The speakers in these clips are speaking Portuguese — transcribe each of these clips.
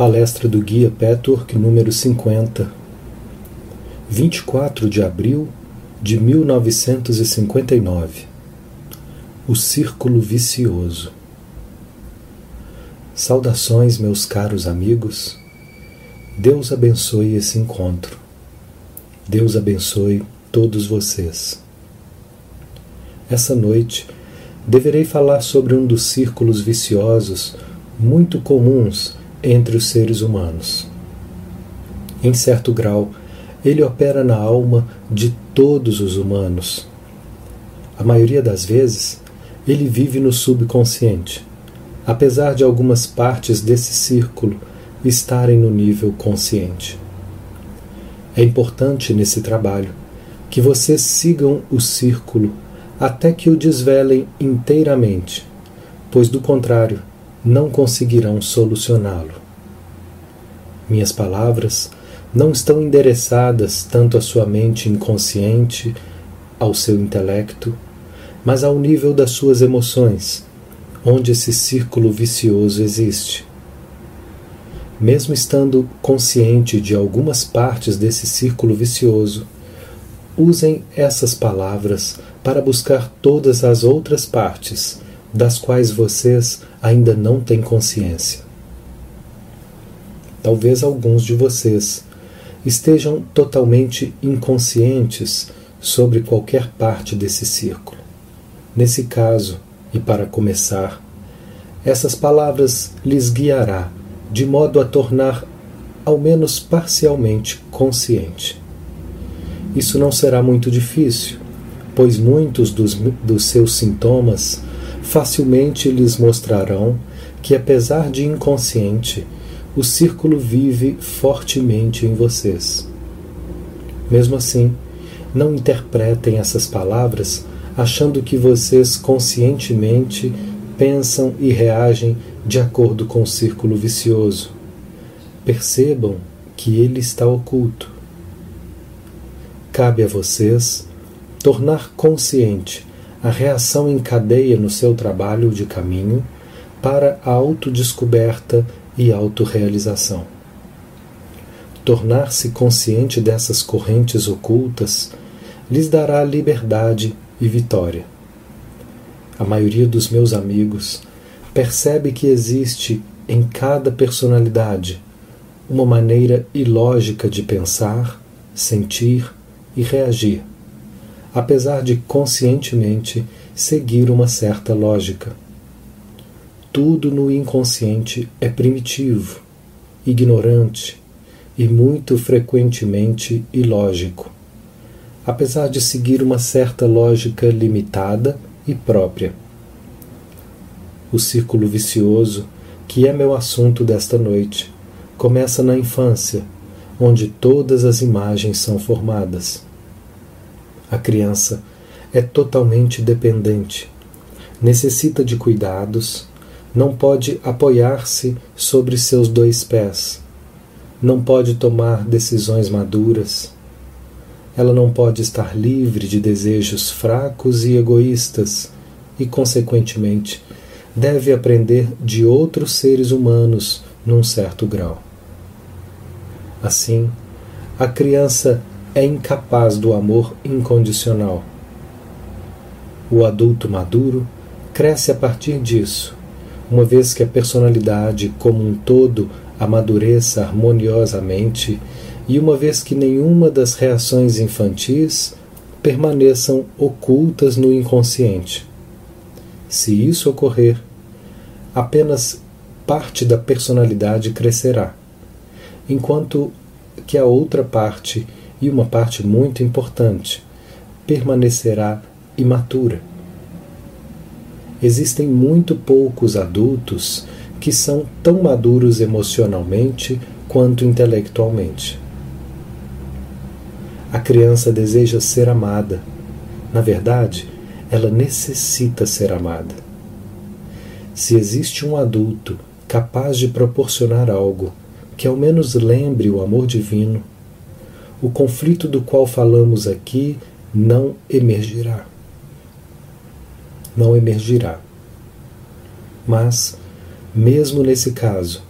Palestra do Guia Petwork número 50, 24 de abril de 1959. O Círculo Vicioso. Saudações, meus caros amigos. Deus abençoe esse encontro. Deus abençoe todos vocês. Essa noite deverei falar sobre um dos círculos viciosos muito comuns entre os seres humanos. Em certo grau, ele opera na alma de todos os humanos. A maioria das vezes, ele vive no subconsciente, apesar de algumas partes desse círculo estarem no nível consciente. É importante nesse trabalho que vocês sigam o círculo até que o desvelem inteiramente, pois do contrário, não conseguirão solucioná-lo. Minhas palavras não estão endereçadas tanto à sua mente inconsciente, ao seu intelecto, mas ao nível das suas emoções, onde esse círculo vicioso existe. Mesmo estando consciente de algumas partes desse círculo vicioso, usem essas palavras para buscar todas as outras partes das quais vocês ainda não têm consciência. Talvez alguns de vocês estejam totalmente inconscientes sobre qualquer parte desse círculo. Nesse caso, e para começar, essas palavras lhes guiará de modo a tornar ao menos parcialmente consciente. Isso não será muito difícil, pois muitos dos, dos seus sintomas facilmente lhes mostrarão que, apesar de inconsciente, o círculo vive fortemente em vocês. Mesmo assim, não interpretem essas palavras achando que vocês conscientemente pensam e reagem de acordo com o círculo vicioso. Percebam que ele está oculto. Cabe a vocês tornar consciente a reação em cadeia no seu trabalho de caminho para a autodescoberta e autorrealização. Tornar-se consciente dessas correntes ocultas lhes dará liberdade e vitória. A maioria dos meus amigos percebe que existe em cada personalidade uma maneira ilógica de pensar, sentir e reagir apesar de conscientemente seguir uma certa lógica. Tudo no inconsciente é primitivo, ignorante e muito frequentemente ilógico, apesar de seguir uma certa lógica limitada e própria. O círculo vicioso, que é meu assunto desta noite, começa na infância, onde todas as imagens são formadas. A criança é totalmente dependente, necessita de cuidados, não pode apoiar-se sobre seus dois pés, não pode tomar decisões maduras. Ela não pode estar livre de desejos fracos e egoístas e, consequentemente, deve aprender de outros seres humanos num certo grau. Assim, a criança é incapaz do amor incondicional. O adulto maduro cresce a partir disso, uma vez que a personalidade como um todo amadureça harmoniosamente e uma vez que nenhuma das reações infantis permaneçam ocultas no inconsciente. Se isso ocorrer, apenas parte da personalidade crescerá, enquanto que a outra parte e uma parte muito importante permanecerá imatura. Existem muito poucos adultos que são tão maduros emocionalmente quanto intelectualmente. A criança deseja ser amada. Na verdade, ela necessita ser amada. Se existe um adulto capaz de proporcionar algo que ao menos lembre o amor divino, o conflito do qual falamos aqui não emergirá. Não emergirá. Mas, mesmo nesse caso,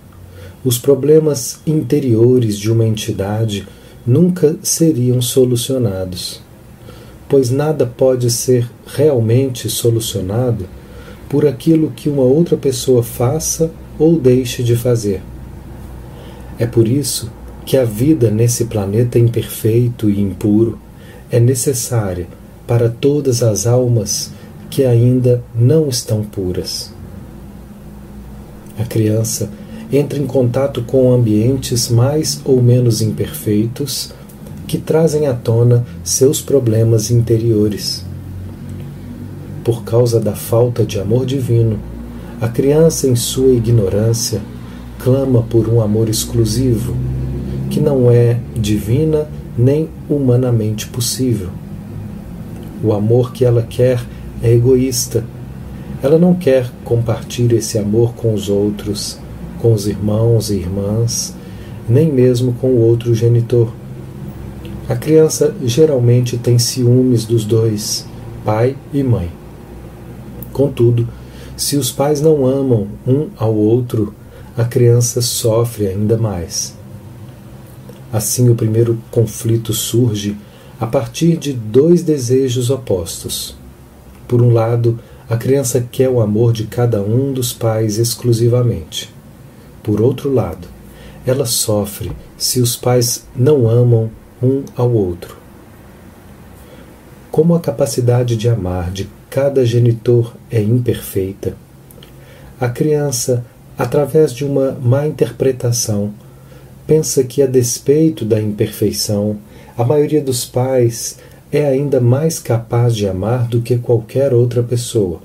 os problemas interiores de uma entidade nunca seriam solucionados, pois nada pode ser realmente solucionado por aquilo que uma outra pessoa faça ou deixe de fazer. É por isso que a vida nesse planeta imperfeito e impuro é necessária para todas as almas que ainda não estão puras. A criança entra em contato com ambientes mais ou menos imperfeitos que trazem à tona seus problemas interiores. Por causa da falta de amor divino, a criança, em sua ignorância, clama por um amor exclusivo, que não é divina nem humanamente possível. O amor que ela quer é egoísta. Ela não quer compartilhar esse amor com os outros, com os irmãos e irmãs, nem mesmo com o outro genitor. A criança geralmente tem ciúmes dos dois, pai e mãe. Contudo, se os pais não amam um ao outro, a criança sofre ainda mais. Assim, o primeiro conflito surge a partir de dois desejos opostos. Por um lado, a criança quer o amor de cada um dos pais exclusivamente. Por outro lado, ela sofre se os pais não amam um ao outro. Como a capacidade de amar de cada genitor é imperfeita, a criança, através de uma má interpretação, pensa que, a despeito da imperfeição, a maioria dos pais é ainda mais capaz de amar do que qualquer outra pessoa.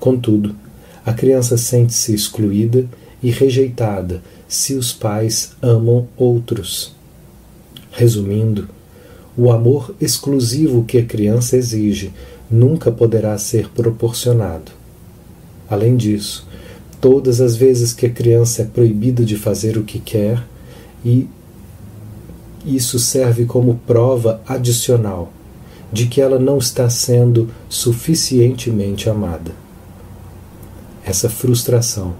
Contudo, a criança sente-se excluída e rejeitada se os pais amam outros. Resumindo, o amor exclusivo que a criança exige nunca poderá ser proporcionado. Além disso, todas as vezes que a criança é proibida de fazer o que quer, e isso serve como prova adicional de que ela não está sendo suficientemente amada. Essa frustração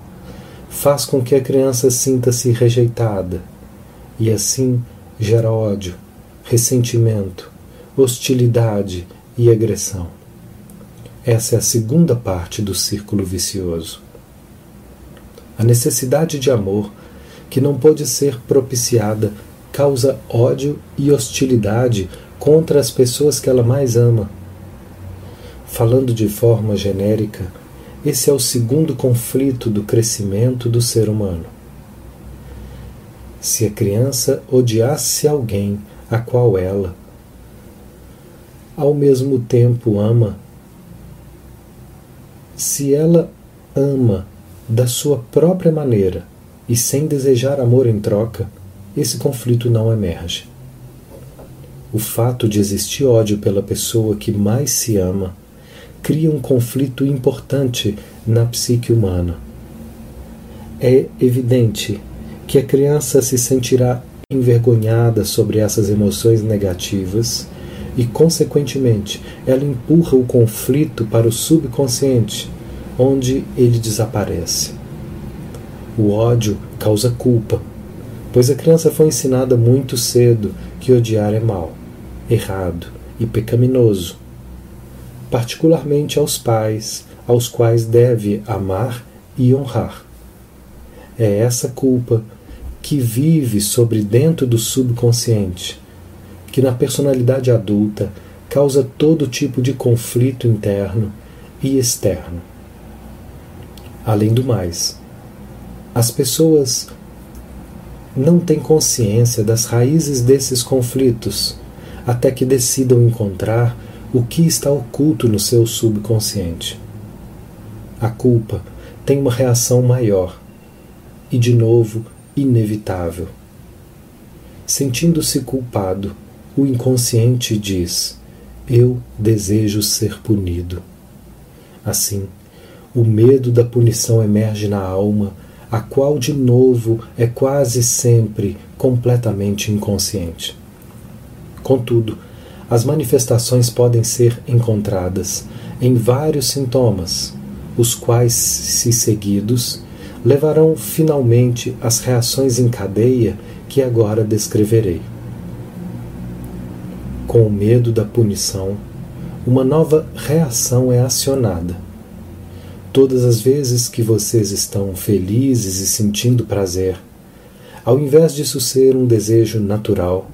faz com que a criança sinta-se rejeitada e assim gera ódio, ressentimento, hostilidade e agressão. Essa é a segunda parte do círculo vicioso. A necessidade de amor, que não pode ser propiciada, causa ódio e hostilidade contra as pessoas que ela mais ama. Falando de forma genérica, esse é o segundo conflito do crescimento do ser humano. Se a criança odiasse alguém a qual ela, ao mesmo tempo, ama, se ela ama da sua própria maneira e sem desejar amor em troca, esse conflito não emerge. O fato de existir ódio pela pessoa que mais se ama cria um conflito importante na psique humana. É evidente que a criança se sentirá envergonhada sobre essas emoções negativas e, consequentemente, ela empurra o conflito para o subconsciente, onde ele desaparece. O ódio causa culpa, pois a criança foi ensinada muito cedo que odiar é mal, errado e pecaminoso particularmente aos pais, aos quais deve amar e honrar. É essa culpa que vive sobre dentro do subconsciente, que na personalidade adulta causa todo tipo de conflito interno e externo. Além do mais, as pessoas não têm consciência das raízes desses conflitos até que decidam encontrar o que está oculto no seu subconsciente. A culpa tem uma reação maior e, de novo, inevitável. Sentindo-se culpado, o inconsciente diz: Eu desejo ser punido. Assim, o medo da punição emerge na alma, a qual, de novo, é quase sempre completamente inconsciente. Contudo, as manifestações podem ser encontradas em vários sintomas, os quais, se seguidos, levarão finalmente às reações em cadeia que agora descreverei. Com o medo da punição, uma nova reação é acionada. Todas as vezes que vocês estão felizes e sentindo prazer, ao invés disso ser um desejo natural,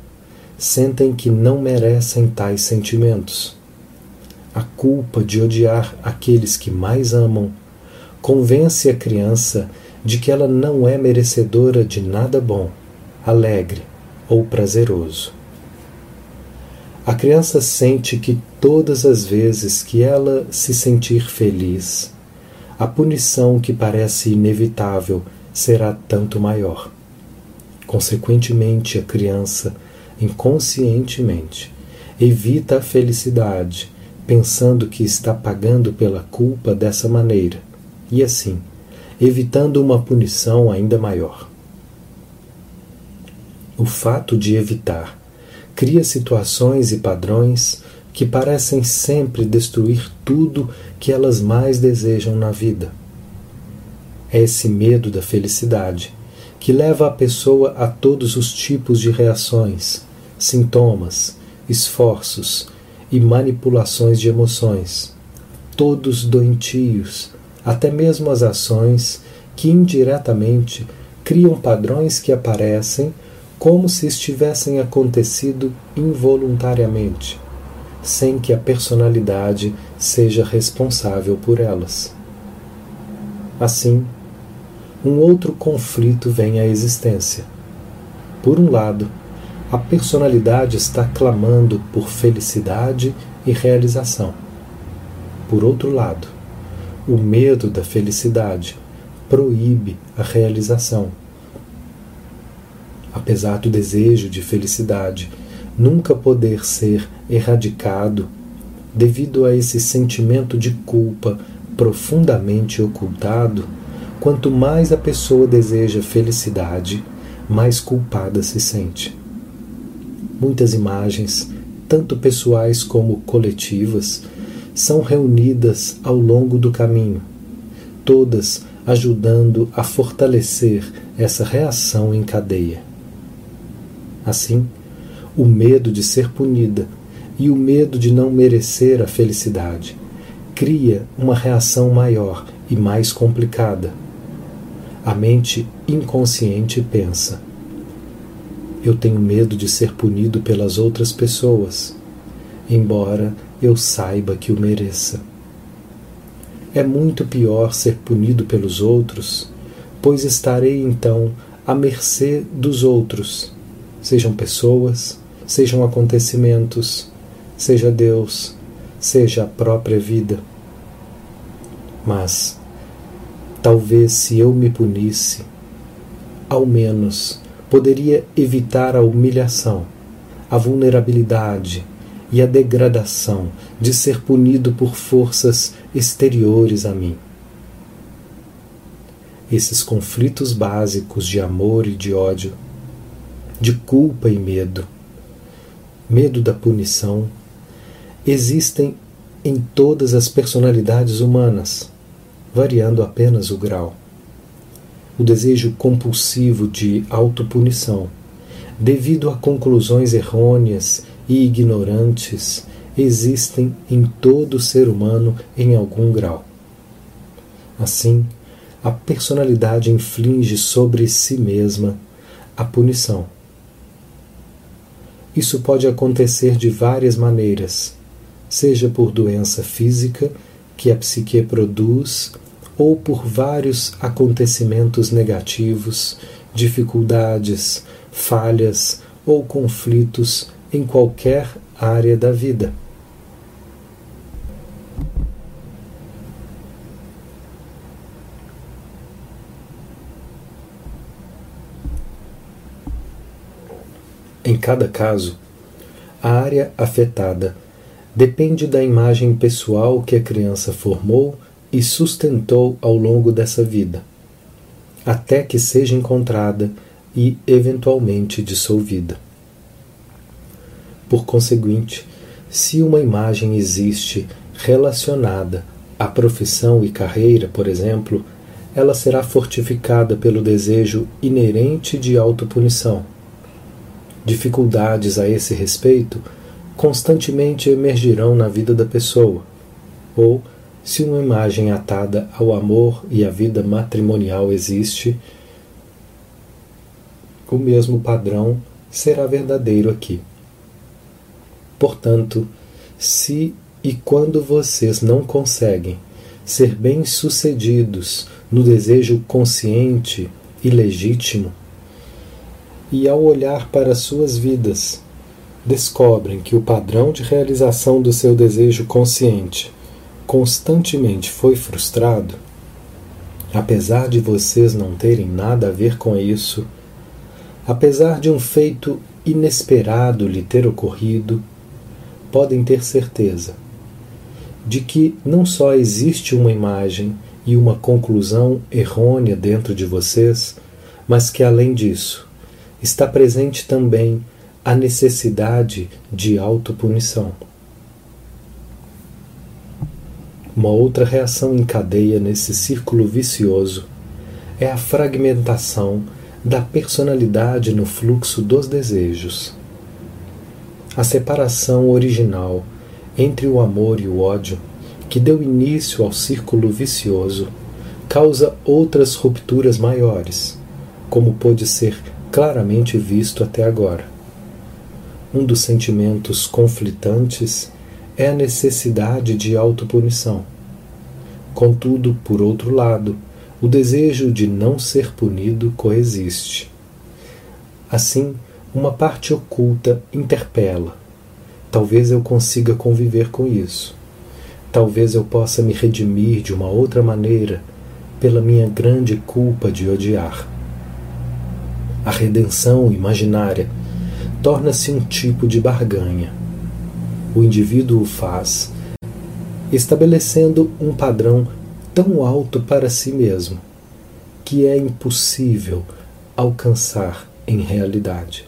sentem que não merecem tais sentimentos. A culpa de odiar aqueles que mais amam convence a criança de que ela não é merecedora de nada bom, alegre ou prazeroso. A criança sente que todas as vezes que ela se sentir feliz, a punição que parece inevitável será tanto maior. Consequentemente, a criança, inconscientemente, evita a felicidade, pensando que está pagando pela culpa dessa maneira, e assim, evitando uma punição ainda maior. O fato de evitar cria situações e padrões que parecem sempre destruir tudo que elas mais desejam na vida. É esse medo da felicidade que leva a pessoa a todos os tipos de reações, sintomas, esforços e manipulações de emoções, todos doentios, até mesmo as ações que indiretamente criam padrões que aparecem como se estivessem acontecido involuntariamente, sem que a personalidade seja responsável por elas. Assim, um outro conflito vem à existência. Por um lado, a personalidade está clamando por felicidade e realização. Por outro lado, o medo da felicidade proíbe a realização. Apesar do desejo de felicidade nunca poder ser erradicado, devido a esse sentimento de culpa profundamente ocultado, Quanto mais a pessoa deseja felicidade, mais culpada se sente. Muitas imagens, tanto pessoais como coletivas, são reunidas ao longo do caminho, todas ajudando a fortalecer essa reação em cadeia. Assim, o medo de ser punida e o medo de não merecer a felicidade cria uma reação maior e mais complicada a mente inconsciente pensa: Eu tenho medo de ser punido pelas outras pessoas, embora eu saiba que o mereça. É muito pior ser punido pelos outros, pois estarei então à mercê dos outros, sejam pessoas, sejam acontecimentos, seja Deus, seja a própria vida. Mas Talvez se eu me punisse, ao menos poderia evitar a humilhação, a vulnerabilidade e a degradação de ser punido por forças exteriores a mim. Esses conflitos básicos de amor e de ódio, de culpa e medo, medo da punição, existem em todas as personalidades humanas variando apenas o grau. O desejo compulsivo de autopunição, devido a conclusões errôneas e ignorantes, existem em todo ser humano em algum grau. Assim, a personalidade inflige sobre si mesma a punição. Isso pode acontecer de várias maneiras, seja por doença física que a psique produz ou por vários acontecimentos negativos, dificuldades, falhas ou conflitos em qualquer área da vida. Em cada caso, a área afetada depende da imagem pessoal que a criança formou e sustentou ao longo dessa vida, até que seja encontrada e eventualmente dissolvida. Por conseguinte, se uma imagem existe relacionada à profissão e carreira, por exemplo, ela será fortificada pelo desejo inerente de autopunição. Dificuldades a esse respeito constantemente emergirão na vida da pessoa, ou, se uma imagem atada ao amor e à vida matrimonial existe, o mesmo padrão será verdadeiro aqui. Portanto, se e quando vocês não conseguem ser bem-sucedidos no desejo consciente e legítimo, e ao olhar para suas vidas, descobrem que o padrão de realização do seu desejo consciente constantemente foi frustrado, apesar de vocês não terem nada a ver com isso, apesar de um feito inesperado lhe ter ocorrido, podem ter certeza de que não só existe uma imagem e uma conclusão errônea dentro de vocês, mas que além disso está presente também a necessidade de autopunição. Uma outra reação em cadeia nesse círculo vicioso é a fragmentação da personalidade no fluxo dos desejos. A separação original entre o amor e o ódio, que deu início ao círculo vicioso, causa outras rupturas maiores, como pôde ser claramente visto até agora. Um dos sentimentos conflitantes é a necessidade de autopunição. Contudo, por outro lado, o desejo de não ser punido coexiste. Assim, uma parte oculta interpela, Talvez eu consiga conviver com isso. Talvez eu possa me redimir de uma outra maneira pela minha grande culpa de odiar. A redenção imaginária torna-se um tipo de barganha. O indivíduo o faz, estabelecendo um padrão tão alto para si mesmo que é impossível alcançar em realidade.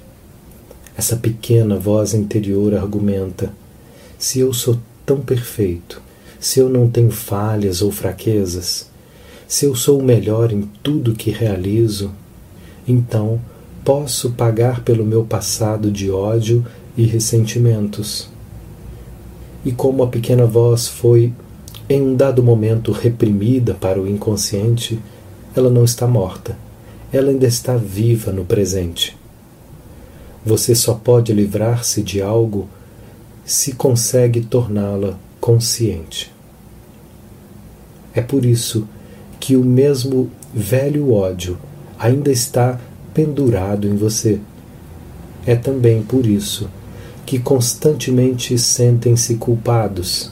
Essa pequena voz interior argumenta: se eu sou tão perfeito, se eu não tenho falhas ou fraquezas, se eu sou o melhor em tudo que realizo, então posso pagar pelo meu passado de ódio e ressentimentos. E como a pequena voz foi, em um dado momento, reprimida para o inconsciente, ela não está morta, ela ainda está viva no presente. Você só pode livrar-se de algo se consegue torná-la consciente. É por isso que o mesmo velho ódio ainda está pendurado em você. É também por isso que constantemente sentem-se culpados.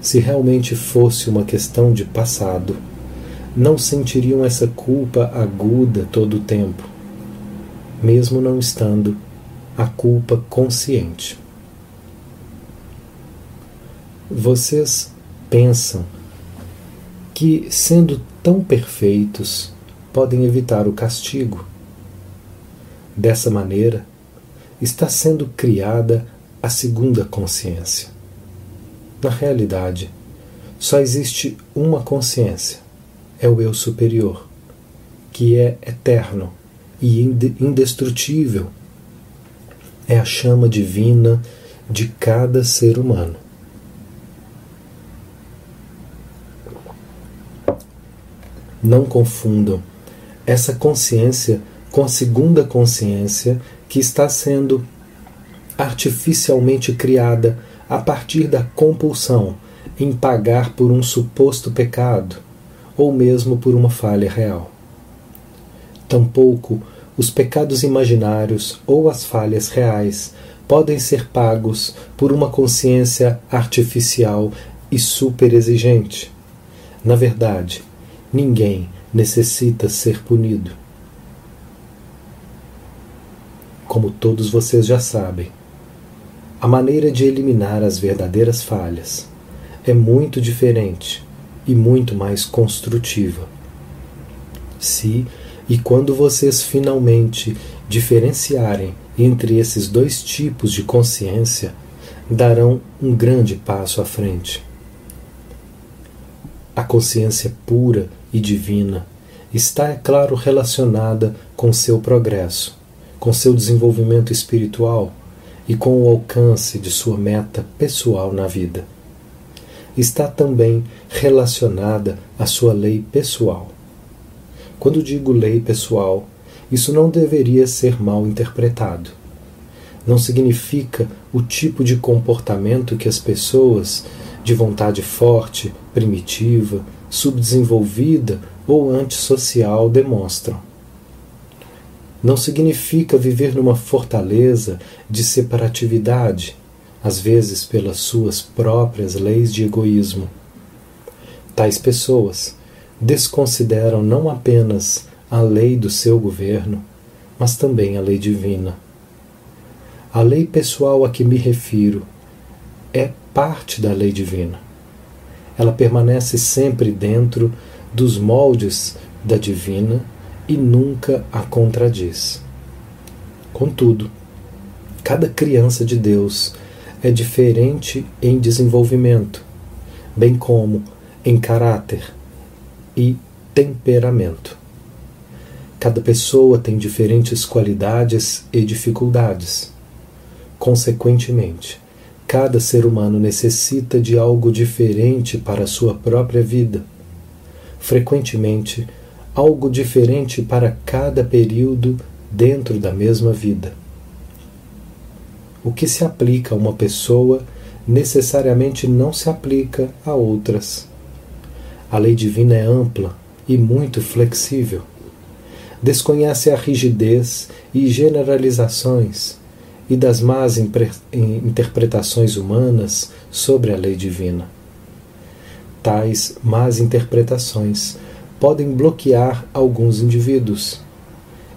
Se realmente fosse uma questão de passado, não sentiriam essa culpa aguda todo o tempo mesmo não estando a culpa consciente. Vocês pensam que, sendo tão perfeitos, podem evitar o castigo. Dessa maneira, está sendo criada a segunda consciência. Na realidade, só existe uma consciência, é o eu superior, que é eterno e indestrutível. É a chama divina de cada ser humano. Não confundam essa consciência com a segunda consciência que está sendo artificialmente criada a partir da compulsão em pagar por um suposto pecado ou mesmo por uma falha real. Tampouco os pecados imaginários ou as falhas reais podem ser pagos por uma consciência artificial e superexigente. Na verdade, ninguém necessita ser punido. Como todos vocês já sabem, a maneira de eliminar as verdadeiras falhas é muito diferente e muito mais construtiva. Se e quando vocês finalmente diferenciarem entre esses dois tipos de consciência, darão um grande passo à frente. A consciência pura e divina está, é claro, relacionada com seu progresso, com seu desenvolvimento espiritual e com o alcance de sua meta pessoal na vida. Está também relacionada à sua lei pessoal. Quando digo lei pessoal, isso não deveria ser mal interpretado. Não significa o tipo de comportamento que as pessoas de vontade forte, primitiva, subdesenvolvida ou antissocial demonstram. Não significa viver numa fortaleza de separatividade, às vezes pelas suas próprias leis de egoísmo. Tais pessoas desconsideram não apenas a lei do seu governo, mas também a lei divina. A lei pessoal a que me refiro é parte da lei divina. Ela permanece sempre dentro dos moldes da divina e nunca a contradiz. Contudo, cada criança de Deus é diferente em desenvolvimento, bem como em caráter e temperamento. Cada pessoa tem diferentes qualidades e dificuldades. Consequentemente, cada ser humano necessita de algo diferente para a sua própria vida. Frequentemente, algo diferente para cada período dentro da mesma vida. O que se aplica a uma pessoa necessariamente não se aplica a outras. A lei divina é ampla e muito flexível. Desconhece a rigidez e generalizações e das más interpretações humanas sobre a lei divina. Tais más interpretações podem bloquear alguns indivíduos.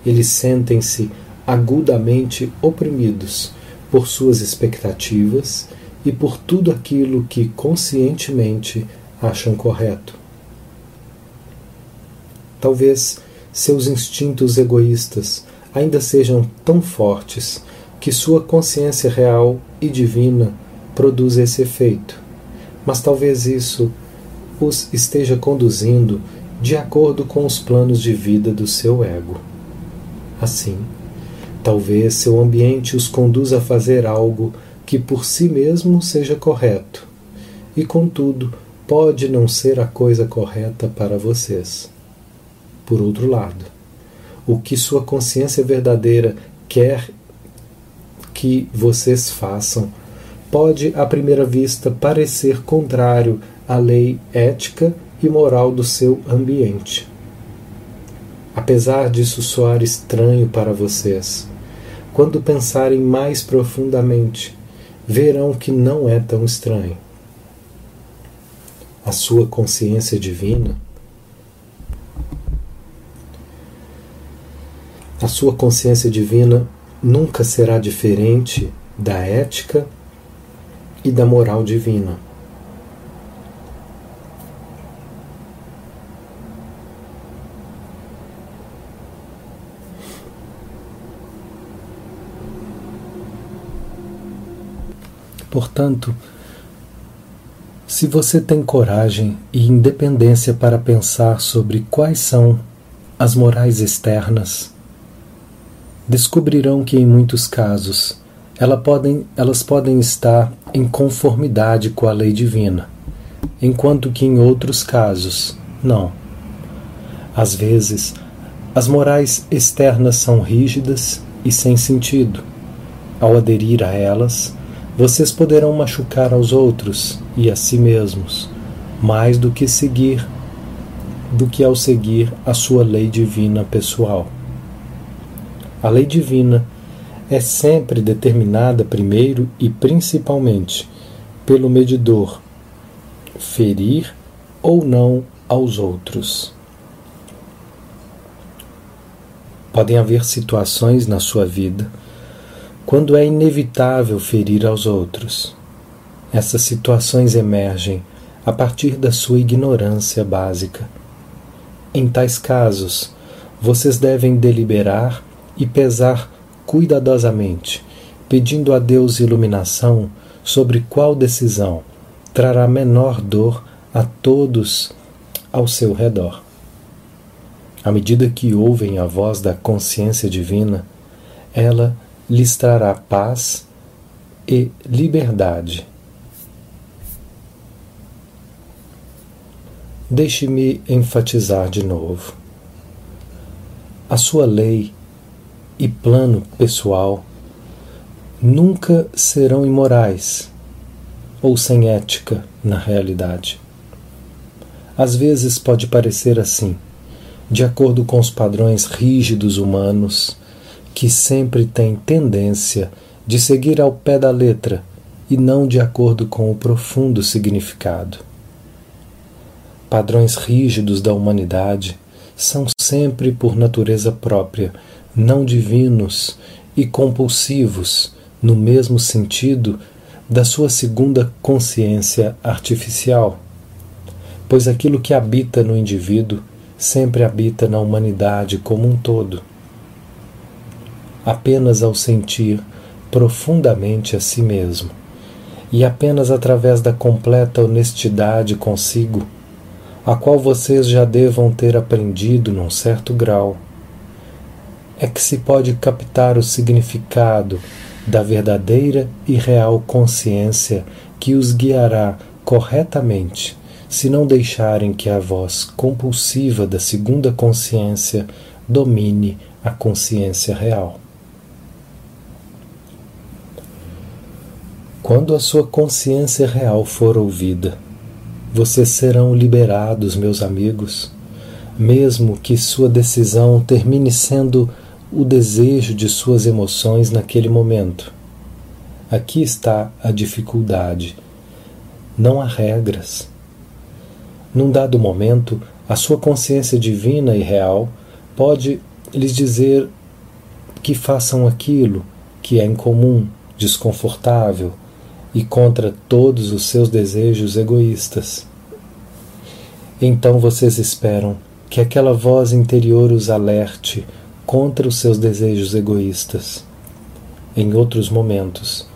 Eles sentem-se agudamente oprimidos por suas expectativas e por tudo aquilo que conscientemente acham correto. Talvez seus instintos egoístas ainda sejam tão fortes que sua consciência real e divina produza esse efeito, mas talvez isso os esteja conduzindo de acordo com os planos de vida do seu ego. Assim, talvez seu ambiente os conduza a fazer algo que por si mesmo seja correto, e contudo pode não ser a coisa correta para vocês. Por outro lado, o que sua consciência verdadeira quer que vocês façam pode, à primeira vista, parecer contrário à lei ética e moral do seu ambiente. Apesar disso soar estranho para vocês, quando pensarem mais profundamente, verão que não é tão estranho. A sua consciência divina, a sua consciência divina nunca será diferente da ética e da moral divina. Portanto, se você tem coragem e independência para pensar sobre quais são as morais externas, descobrirão que em muitos casos elas podem, elas podem estar em conformidade com a lei divina, enquanto que em outros casos não. Às vezes, as morais externas são rígidas e sem sentido. Ao aderir a elas, vocês poderão machucar aos outros e a si mesmos, mais do que seguir do que ao seguir a sua lei divina pessoal. A lei divina é sempre determinada primeiro e principalmente pelo medidor ferir ou não aos outros. Podem haver situações na sua vida quando é inevitável ferir aos outros. Essas situações emergem a partir da sua ignorância básica. Em tais casos, vocês devem deliberar e pesar cuidadosamente, pedindo a Deus iluminação sobre qual decisão trará menor dor a todos ao seu redor. À medida que ouvem a voz da consciência divina, ela lhes trará paz e liberdade. Deixe-me enfatizar de novo. A sua lei e plano pessoal nunca serão imorais ou sem ética na realidade. Às vezes pode parecer assim, de acordo com os padrões rígidos humanos, que sempre têm tendência de seguir ao pé da letra e não de acordo com o profundo significado. Padrões rígidos da humanidade são sempre, por natureza própria, não divinos e compulsivos, no mesmo sentido da sua segunda consciência artificial, pois aquilo que habita no indivíduo sempre habita na humanidade como um todo. Apenas ao sentir profundamente a si mesmo e apenas através da completa honestidade consigo, a qual vocês já devam ter aprendido num certo grau, é que se pode captar o significado da verdadeira e real consciência que os guiará corretamente se não deixarem que a voz compulsiva da segunda consciência domine a consciência real. Quando a sua consciência real for ouvida, vocês serão liberados, meus amigos, mesmo que sua decisão termine sendo o desejo de suas emoções naquele momento. Aqui está a dificuldade. Não há regras. Num dado momento, a sua consciência divina e real pode lhes dizer que façam aquilo que é incomum, desconfortável e contra todos os seus desejos egoístas. Então vocês esperam que aquela voz interior os alerte contra os seus desejos egoístas. Em outros momentos,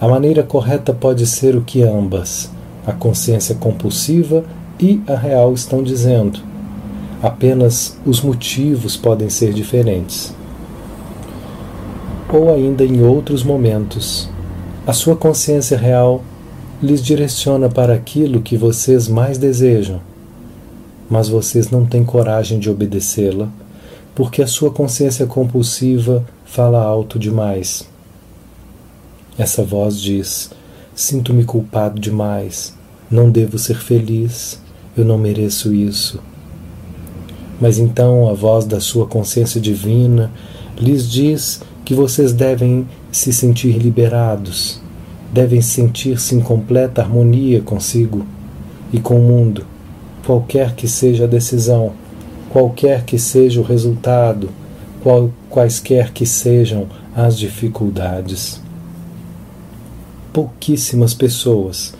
a maneira correta pode ser o que ambas, a consciência compulsiva e a real, estão dizendo. Apenas os motivos podem ser diferentes. Ou ainda em outros momentos, a sua consciência real lhes direciona para aquilo que vocês mais desejam, mas vocês não têm coragem de obedecê-la, porque a sua consciência compulsiva fala alto demais. Essa voz diz: Sinto-me culpado demais, não devo ser feliz, eu não mereço isso. Mas então a voz da sua consciência divina lhes diz que vocês devem se sentir liberados, devem sentir-se em completa harmonia consigo e com o mundo, qualquer que seja a decisão, qualquer que seja o resultado, qual, quaisquer que sejam as dificuldades. Pouquíssimas pessoas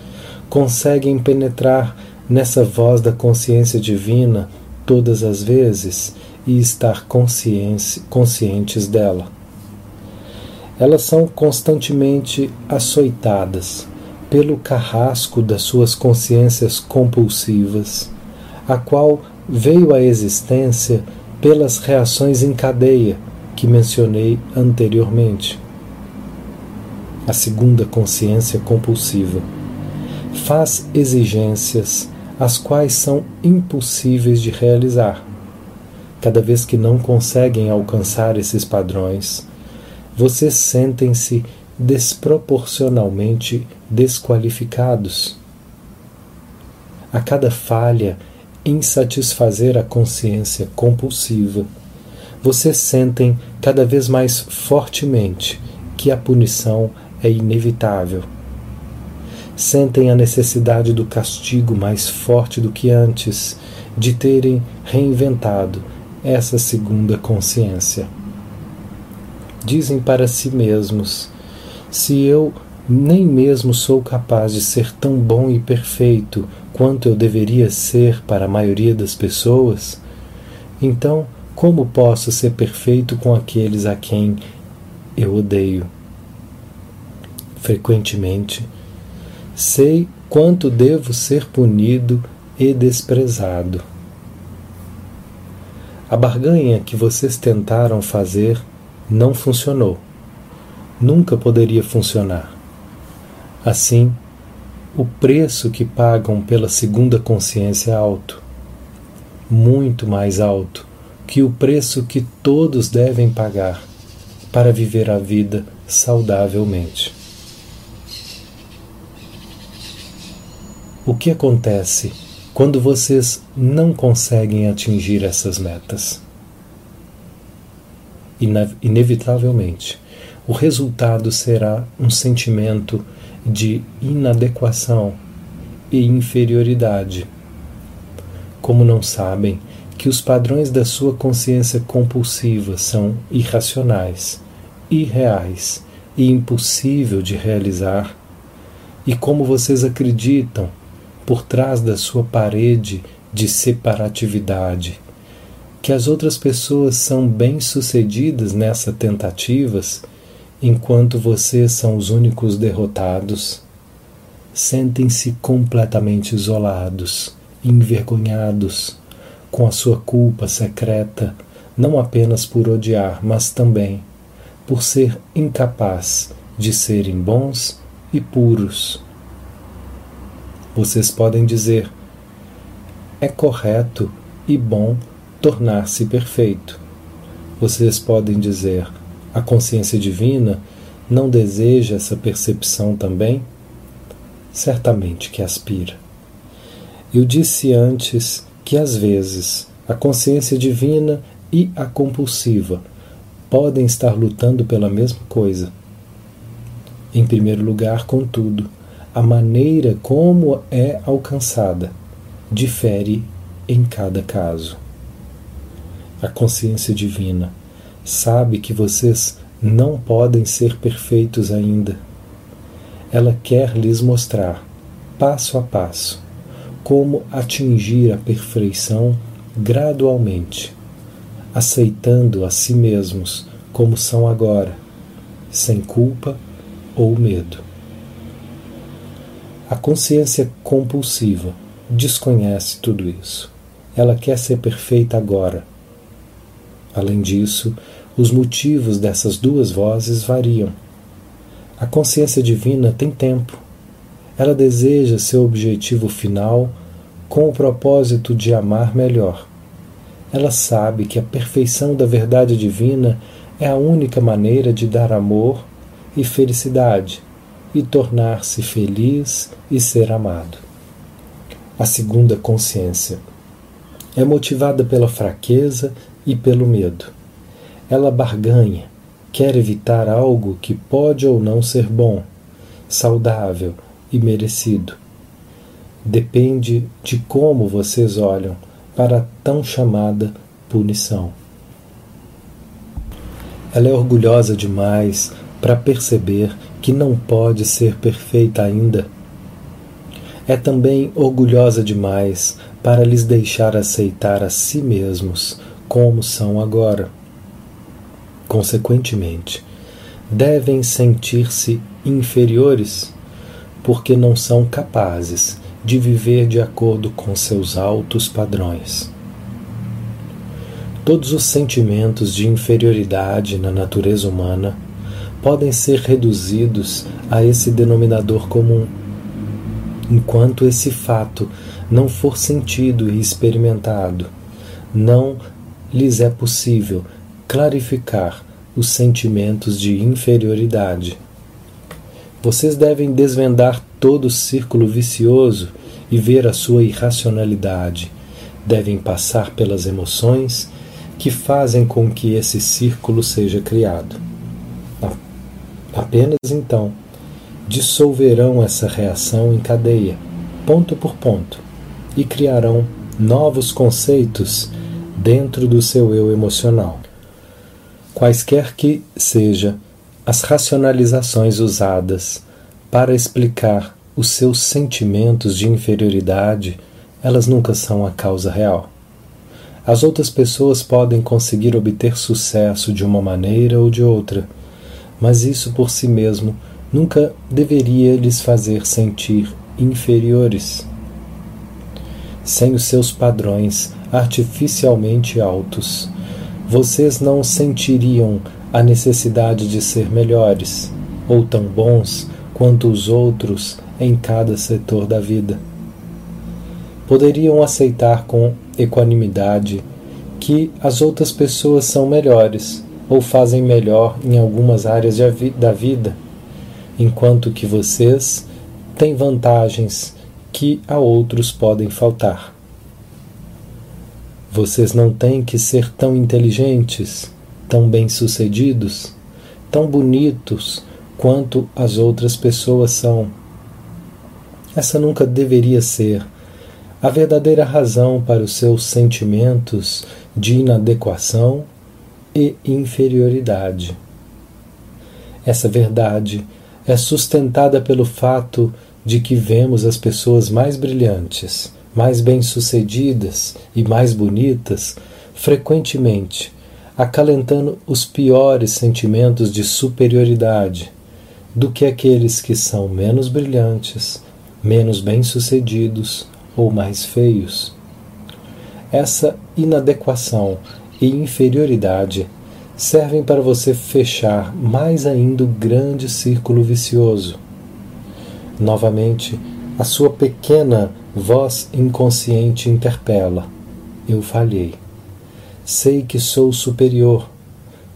conseguem penetrar nessa voz da consciência divina todas as vezes e estar conscientes dela. Elas são constantemente açoitadas pelo carrasco das suas consciências compulsivas, a qual veio à existência pelas reações em cadeia que mencionei anteriormente. A segunda consciência compulsiva faz exigências as quais são impossíveis de realizar. Cada vez que não conseguem alcançar esses padrões, vocês sentem-se desproporcionalmente desqualificados. A cada falha em satisfazer a consciência compulsiva, vocês sentem cada vez mais fortemente que a punição é inevitável. Sentem a necessidade do castigo mais forte do que antes de terem reinventado essa segunda consciência dizem para si mesmos: Se eu nem mesmo sou capaz de ser tão bom e perfeito quanto eu deveria ser para a maioria das pessoas, então como posso ser perfeito com aqueles a quem eu odeio? Frequentemente, sei quanto devo ser punido e desprezado. A barganha que vocês tentaram fazer não funcionou. Nunca poderia funcionar. Assim, o preço que pagam pela segunda consciência é alto muito mais alto que o preço que todos devem pagar para viver a vida saudavelmente. O que acontece quando vocês não conseguem atingir essas metas? Inevitavelmente, o resultado será um sentimento de inadequação e inferioridade. Como não sabem que os padrões da sua consciência compulsiva são irracionais, irreais e impossível de realizar, e como vocês acreditam por trás da sua parede de separatividade, que as outras pessoas são bem-sucedidas nessas tentativas, enquanto vocês são os únicos derrotados, sentem-se completamente isolados, envergonhados, com a sua culpa secreta, não apenas por odiar, mas também por ser incapaz de serem bons e puros vocês podem dizer: é correto e bom tornar-se perfeito. Vocês podem dizer: a consciência divina não deseja essa percepção também? Certamente que aspira. Eu disse antes que às vezes a consciência divina e a compulsiva podem estar lutando pela mesma coisa. Em primeiro lugar, contudo, a maneira como é alcançada difere em cada caso. A consciência divina sabe que vocês não podem ser perfeitos ainda. Ela quer lhes mostrar, passo a passo, como atingir a perfeição gradualmente, aceitando a si mesmos como são agora, sem culpa ou medo. A consciência compulsiva desconhece tudo isso. Ela quer ser perfeita agora. Além disso, os motivos dessas duas vozes variam. A consciência divina tem tempo. Ela deseja seu objetivo final com o propósito de amar melhor. Ela sabe que a perfeição da verdade divina é a única maneira de dar amor e felicidade e tornar-se feliz e ser amado. A segunda consciência é motivada pela fraqueza e pelo medo. Ela barganha, quer evitar algo que pode ou não ser bom, saudável e merecido. Depende de como vocês olham para a tão chamada punição. Ela é orgulhosa demais para perceber que não pode ser perfeita ainda. É também orgulhosa demais para lhes deixar aceitar a si mesmos como são agora. Consequentemente, devem sentir-se inferiores porque não são capazes de viver de acordo com seus altos padrões. Todos os sentimentos de inferioridade na natureza humana podem ser reduzidos a esse denominador comum. Enquanto esse fato não for sentido e experimentado, não lhes é possível clarificar os sentimentos de inferioridade. Vocês devem desvendar todo o círculo vicioso e ver a sua irracionalidade. Devem passar pelas emoções que fazem com que esse círculo seja criado. Apenas então dissolverão essa reação em cadeia, ponto por ponto, e criarão novos conceitos dentro do seu eu emocional. Quaisquer que seja as racionalizações usadas para explicar os seus sentimentos de inferioridade, elas nunca são a causa real. As outras pessoas podem conseguir obter sucesso de uma maneira ou de outra mas isso por si mesmo nunca deveria lhes fazer sentir inferiores. Sem os seus padrões artificialmente altos, vocês não sentiriam a necessidade de ser melhores ou tão bons quanto os outros em cada setor da vida. Poderiam aceitar com equanimidade que as outras pessoas são melhores ou fazem melhor em algumas áreas da vida, enquanto que vocês têm vantagens que a outros podem faltar. Vocês não têm que ser tão inteligentes, tão bem-sucedidos, tão bonitos quanto as outras pessoas são. Essa nunca deveria ser a verdadeira razão para os seus sentimentos de inadequação e inferioridade. Essa verdade é sustentada pelo fato de que vemos as pessoas mais brilhantes, mais bem-sucedidas e mais bonitas frequentemente acalentando os piores sentimentos de superioridade do que aqueles que são menos brilhantes, menos bem-sucedidos ou mais feios. Essa inadequação e inferioridade servem para você fechar mais ainda o grande círculo vicioso. Novamente, a sua pequena voz inconsciente interpela: Eu falhei. Sei que sou superior,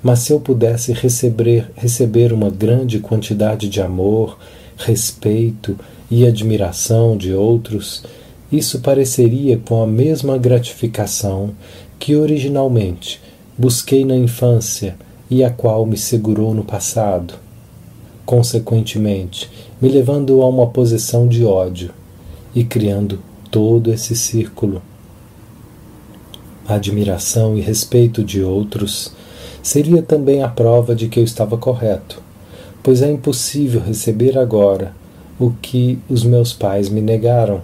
mas se eu pudesse receber, receber uma grande quantidade de amor, respeito e admiração de outros, isso pareceria com a mesma gratificação que originalmente busquei na infância e a qual me segurou no passado, consequentemente, me levando a uma posição de ódio e criando todo esse círculo. A admiração e respeito de outros seria também a prova de que eu estava correto, pois é impossível receber agora o que os meus pais me negaram.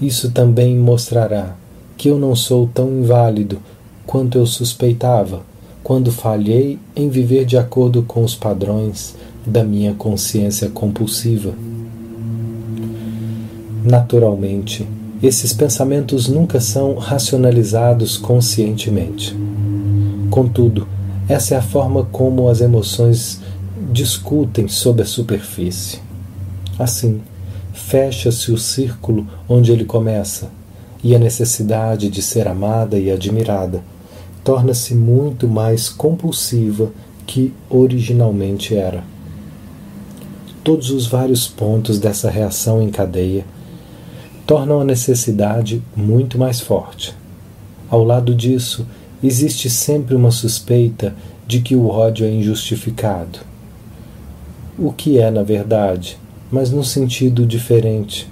Isso também mostrará que eu não sou tão inválido quanto eu suspeitava quando falhei em viver de acordo com os padrões da minha consciência compulsiva. Naturalmente, esses pensamentos nunca são racionalizados conscientemente. Contudo, essa é a forma como as emoções discutem sob a superfície. Assim, fecha-se o círculo onde ele começa, e a necessidade de ser amada e admirada torna-se muito mais compulsiva que originalmente era. Todos os vários pontos dessa reação em cadeia tornam a necessidade muito mais forte. Ao lado disso, existe sempre uma suspeita de que o ódio é injustificado. O que é, na verdade, mas num sentido diferente.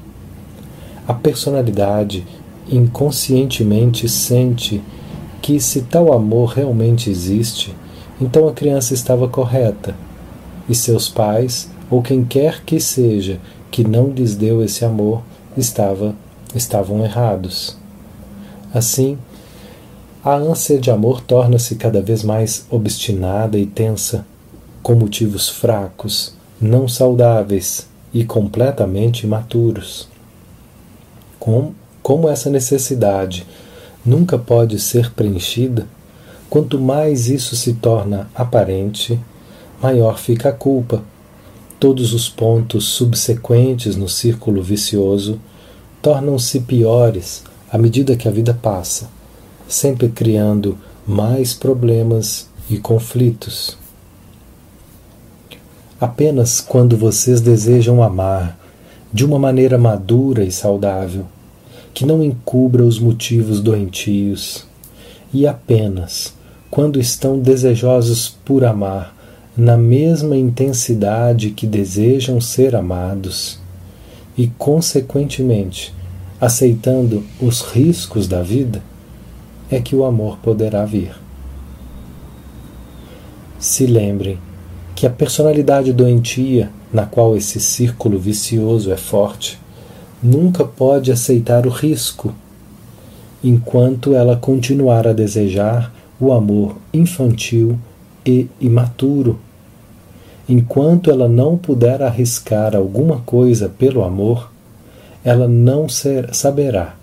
A personalidade inconscientemente sente que, se tal amor realmente existe, então a criança estava correta e seus pais, ou quem quer que seja que não lhes deu esse amor, estava, estavam errados. Assim, a ânsia de amor torna-se cada vez mais obstinada e tensa, com motivos fracos, não saudáveis e completamente imaturos. Com, como essa necessidade nunca pode ser preenchida, quanto mais isso se torna aparente, maior fica a culpa. Todos os pontos subsequentes no círculo vicioso tornam-se piores à medida que a vida passa sempre criando mais problemas e conflitos. Apenas quando vocês desejam amar de uma maneira madura e saudável, que não encubra os motivos doentios, e apenas quando estão desejosos por amar na mesma intensidade que desejam ser amados, e, consequentemente, aceitando os riscos da vida, é que o amor poderá vir. Se lembrem que a personalidade doentia, na qual esse círculo vicioso é forte, nunca pode aceitar o risco, enquanto ela continuar a desejar o amor infantil e imaturo. Enquanto ela não puder arriscar alguma coisa pelo amor, ela não ser, saberá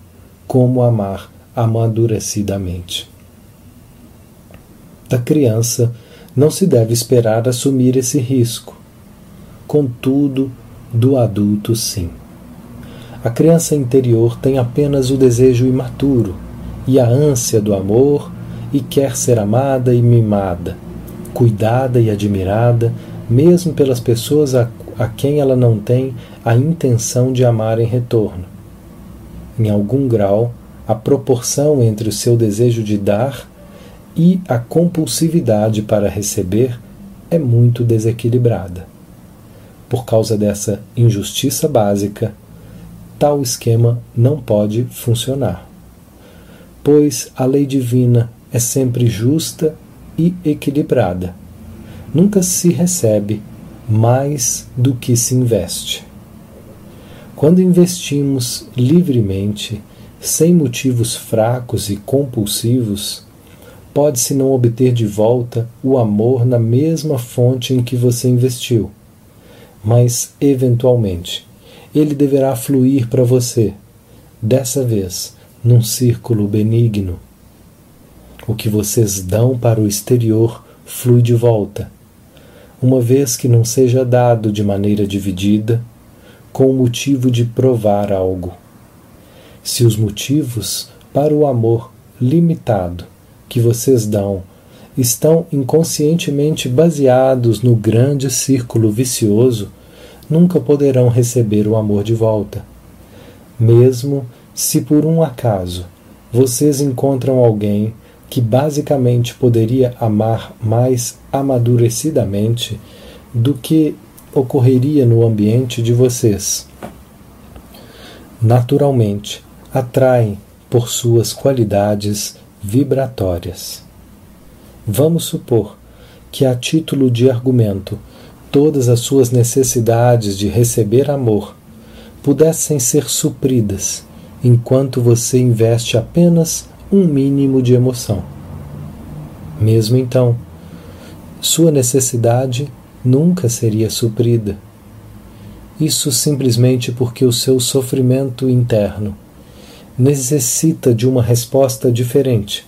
como amar amadurecidamente. Da criança não se deve esperar assumir esse risco. Contudo, do adulto, sim. A criança interior tem apenas o desejo imaturo e a ânsia do amor e quer ser amada e mimada, cuidada e admirada, mesmo pelas pessoas a, a quem ela não tem a intenção de amar em retorno. Em algum grau, a proporção entre o seu desejo de dar e a compulsividade para receber é muito desequilibrada. Por causa dessa injustiça básica, tal esquema não pode funcionar. Pois a lei divina é sempre justa e equilibrada. Nunca se recebe mais do que se investe. Quando investimos livremente, sem motivos fracos e compulsivos, pode-se não obter de volta o amor na mesma fonte em que você investiu, mas, eventualmente, ele deverá fluir para você, dessa vez, num círculo benigno. O que vocês dão para o exterior flui de volta, uma vez que não seja dado de maneira dividida, com o motivo de provar algo. Se os motivos para o amor limitado que vocês dão estão inconscientemente baseados no grande círculo vicioso, nunca poderão receber o amor de volta. Mesmo se por um acaso vocês encontram alguém que basicamente poderia amar mais amadurecidamente do que ocorreria no ambiente de vocês. Naturalmente, atraem por suas qualidades vibratórias. Vamos supor que, a título de argumento, todas as suas necessidades de receber amor pudessem ser supridas enquanto você investe apenas um mínimo de emoção. Mesmo então, sua necessidade nunca seria suprida. Isso simplesmente porque o seu sofrimento interno necessita de uma resposta diferente.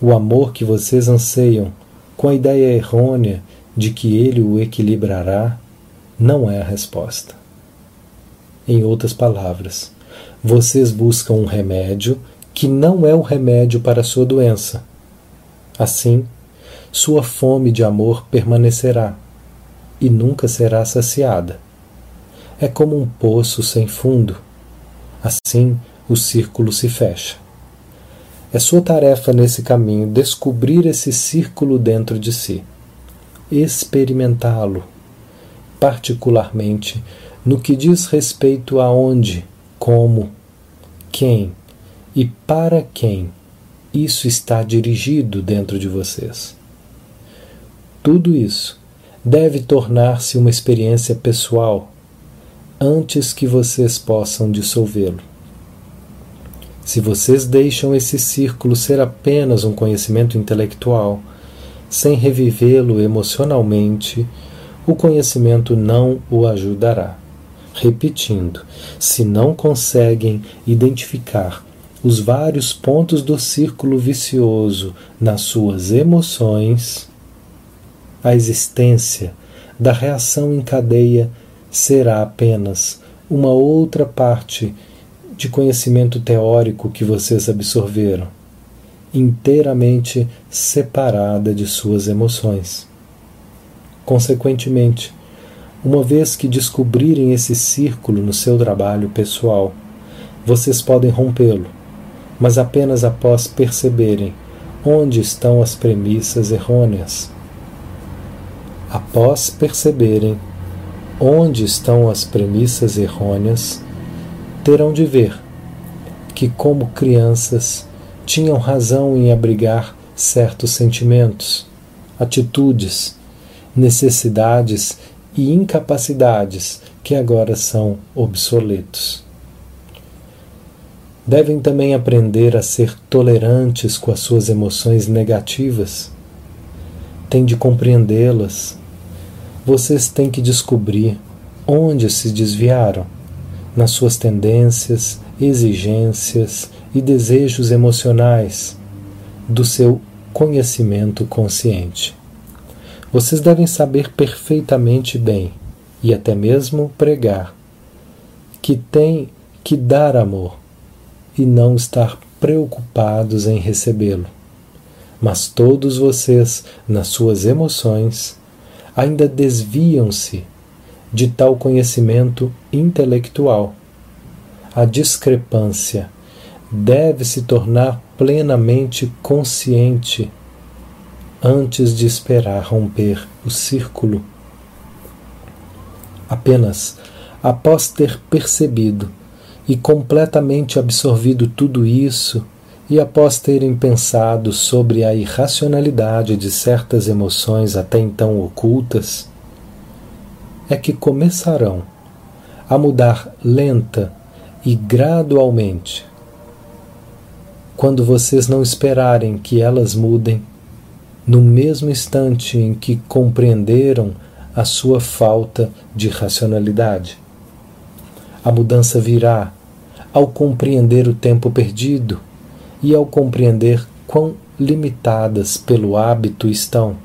O amor que vocês anseiam, com a ideia errônea de que ele o equilibrará, não é a resposta. Em outras palavras, vocês buscam um remédio que não é o remédio para sua doença. Assim, sua fome de amor permanecerá e nunca será saciada. É como um poço sem fundo. Assim, o círculo se fecha. É sua tarefa nesse caminho descobrir esse círculo dentro de si, experimentá-lo, particularmente no que diz respeito a onde, como, quem e para quem isso está dirigido dentro de vocês. Tudo isso deve tornar-se uma experiência pessoal antes que vocês possam dissolvê-lo. Se vocês deixam esse círculo ser apenas um conhecimento intelectual, sem revivê-lo emocionalmente, o conhecimento não o ajudará. Repetindo, se não conseguem identificar os vários pontos do círculo vicioso nas suas emoções, a existência da reação em cadeia será apenas uma outra parte de conhecimento teórico que vocês absorveram, inteiramente separada de suas emoções. Consequentemente, uma vez que descobrirem esse círculo no seu trabalho pessoal, vocês podem rompê-lo, mas apenas após perceberem onde estão as premissas errôneas. Após perceberem onde estão as premissas errôneas, terão de ver que, como crianças, tinham razão em abrigar certos sentimentos, atitudes, necessidades e incapacidades que agora são obsoletos. Devem também aprender a ser tolerantes com as suas emoções negativas. Têm de compreendê-las. Vocês têm que descobrir onde se desviaram nas suas tendências, exigências e desejos emocionais do seu conhecimento consciente. Vocês devem saber perfeitamente bem, e até mesmo pregar, que tem que dar amor e não estar preocupados em recebê-lo. Mas todos vocês, nas suas emoções, ainda desviam-se de tal conhecimento intelectual. A discrepância deve se tornar plenamente consciente antes de esperar romper o círculo. Apenas após ter percebido e completamente absorvido tudo isso, e após terem pensado sobre a irracionalidade de certas emoções até então ocultas, é que começarão a mudar lenta e gradualmente. Quando vocês não esperarem que elas mudem, no mesmo instante em que compreenderam a sua falta de racionalidade. A mudança virá ao compreender o tempo perdido e ao compreender quão limitadas pelo hábito estão.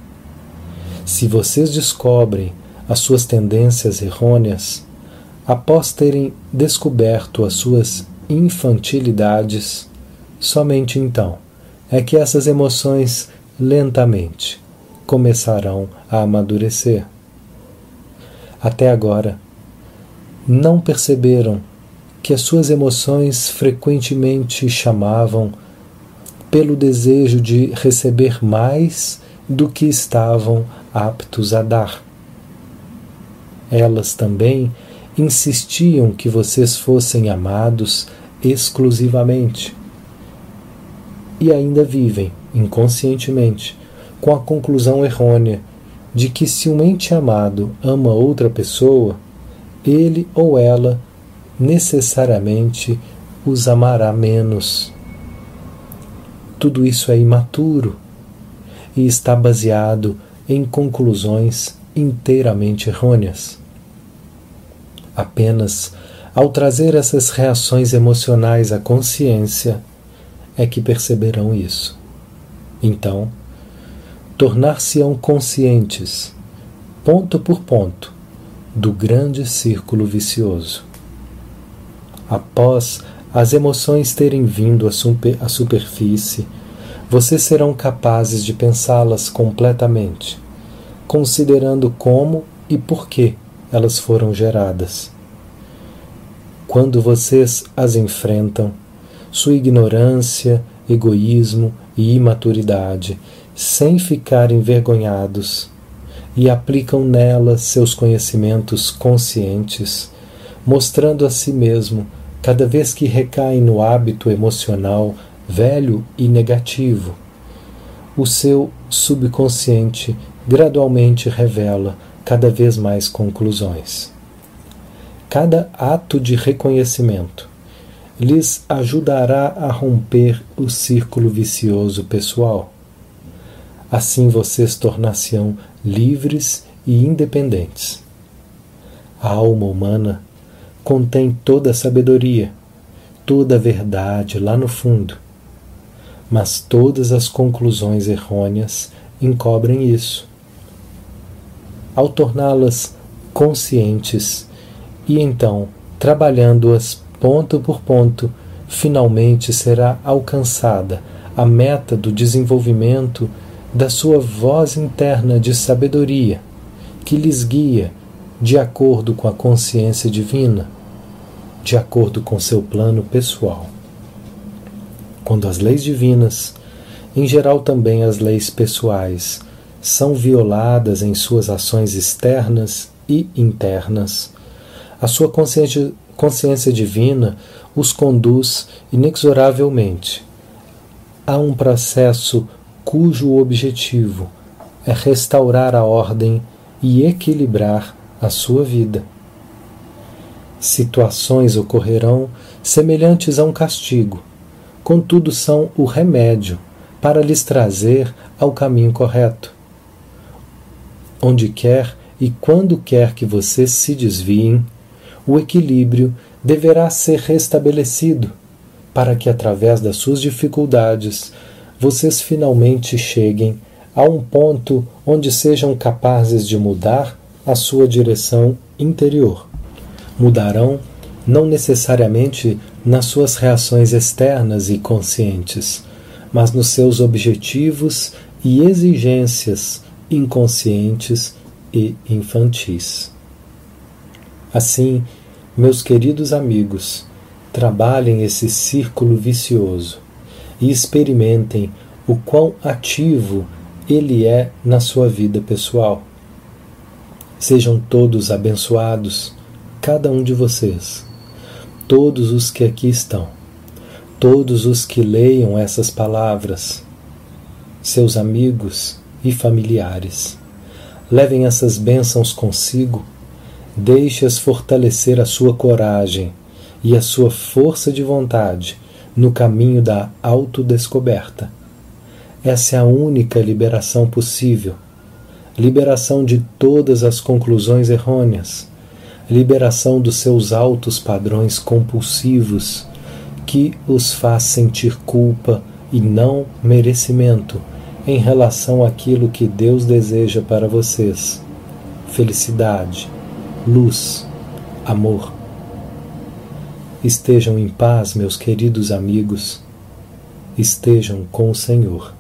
Se vocês descobrem as suas tendências errôneas, após terem descoberto as suas infantilidades, somente então é que essas emoções lentamente começarão a amadurecer. Até agora, não perceberam que as suas emoções frequentemente chamavam pelo desejo de receber mais do que estavam aptos a dar. Elas também insistiam que vocês fossem amados exclusivamente. E ainda vivem, inconscientemente, com a conclusão errônea de que se um ente amado ama outra pessoa, ele ou ela necessariamente os amará menos. Tudo isso é imaturo e está baseado em conclusões inteiramente errôneas. Apenas ao trazer essas reações emocionais à consciência é que perceberão isso. Então, tornar-se-ão conscientes, ponto por ponto, do grande círculo vicioso. Após as emoções terem vindo à superfície, vocês serão capazes de pensá-las completamente, considerando como e por que elas foram geradas. Quando vocês as enfrentam, sua ignorância, egoísmo e imaturidade, sem ficar envergonhados, e aplicam nelas seus conhecimentos conscientes, mostrando a si mesmo, cada vez que recaem no hábito emocional velho e negativo. O seu subconsciente gradualmente revela cada vez mais conclusões. Cada ato de reconhecimento lhes ajudará a romper o círculo vicioso pessoal. Assim vocês tornar-se-ão livres e independentes. A alma humana contém toda a sabedoria, toda a verdade lá no fundo, mas todas as conclusões errôneas encobrem isso. Ao torná-las conscientes e então trabalhando-as ponto por ponto, finalmente será alcançada a meta do desenvolvimento da sua voz interna de sabedoria, que lhes guia de acordo com a consciência divina, de acordo com seu plano pessoal. Quando as leis divinas, em geral também as leis pessoais, são violadas em suas ações externas e internas, a sua consciência, consciência divina os conduz inexoravelmente a um processo cujo objetivo é restaurar a ordem e equilibrar a sua vida. Situações ocorrerão semelhantes a um castigo, contudo são o remédio para lhes trazer ao caminho correto. Onde quer e quando quer que vocês se desviem, o equilíbrio deverá ser restabelecido, para que através das suas dificuldades vocês finalmente cheguem a um ponto onde sejam capazes de mudar a sua direção interior. Mudarão não necessariamente nas suas reações externas e conscientes, mas nos seus objetivos e exigências inconscientes e infantis. Assim, meus queridos amigos, trabalhem esse círculo vicioso e experimentem o quão ativo ele é na sua vida pessoal. Sejam todos abençoados, cada um de vocês, todos os que aqui estão, todos os que leiam essas palavras, seus amigos e familiares. Levem essas bênçãos consigo, deixe-as fortalecer a sua coragem e a sua força de vontade no caminho da autodescoberta. Essa é a única liberação possível. Liberação de todas as conclusões errôneas. Liberação dos seus altos padrões compulsivos que os faz sentir culpa e não merecimento em relação àquilo que Deus deseja para vocês: felicidade, luz, amor. Estejam em paz, meus queridos amigos. Estejam com o Senhor.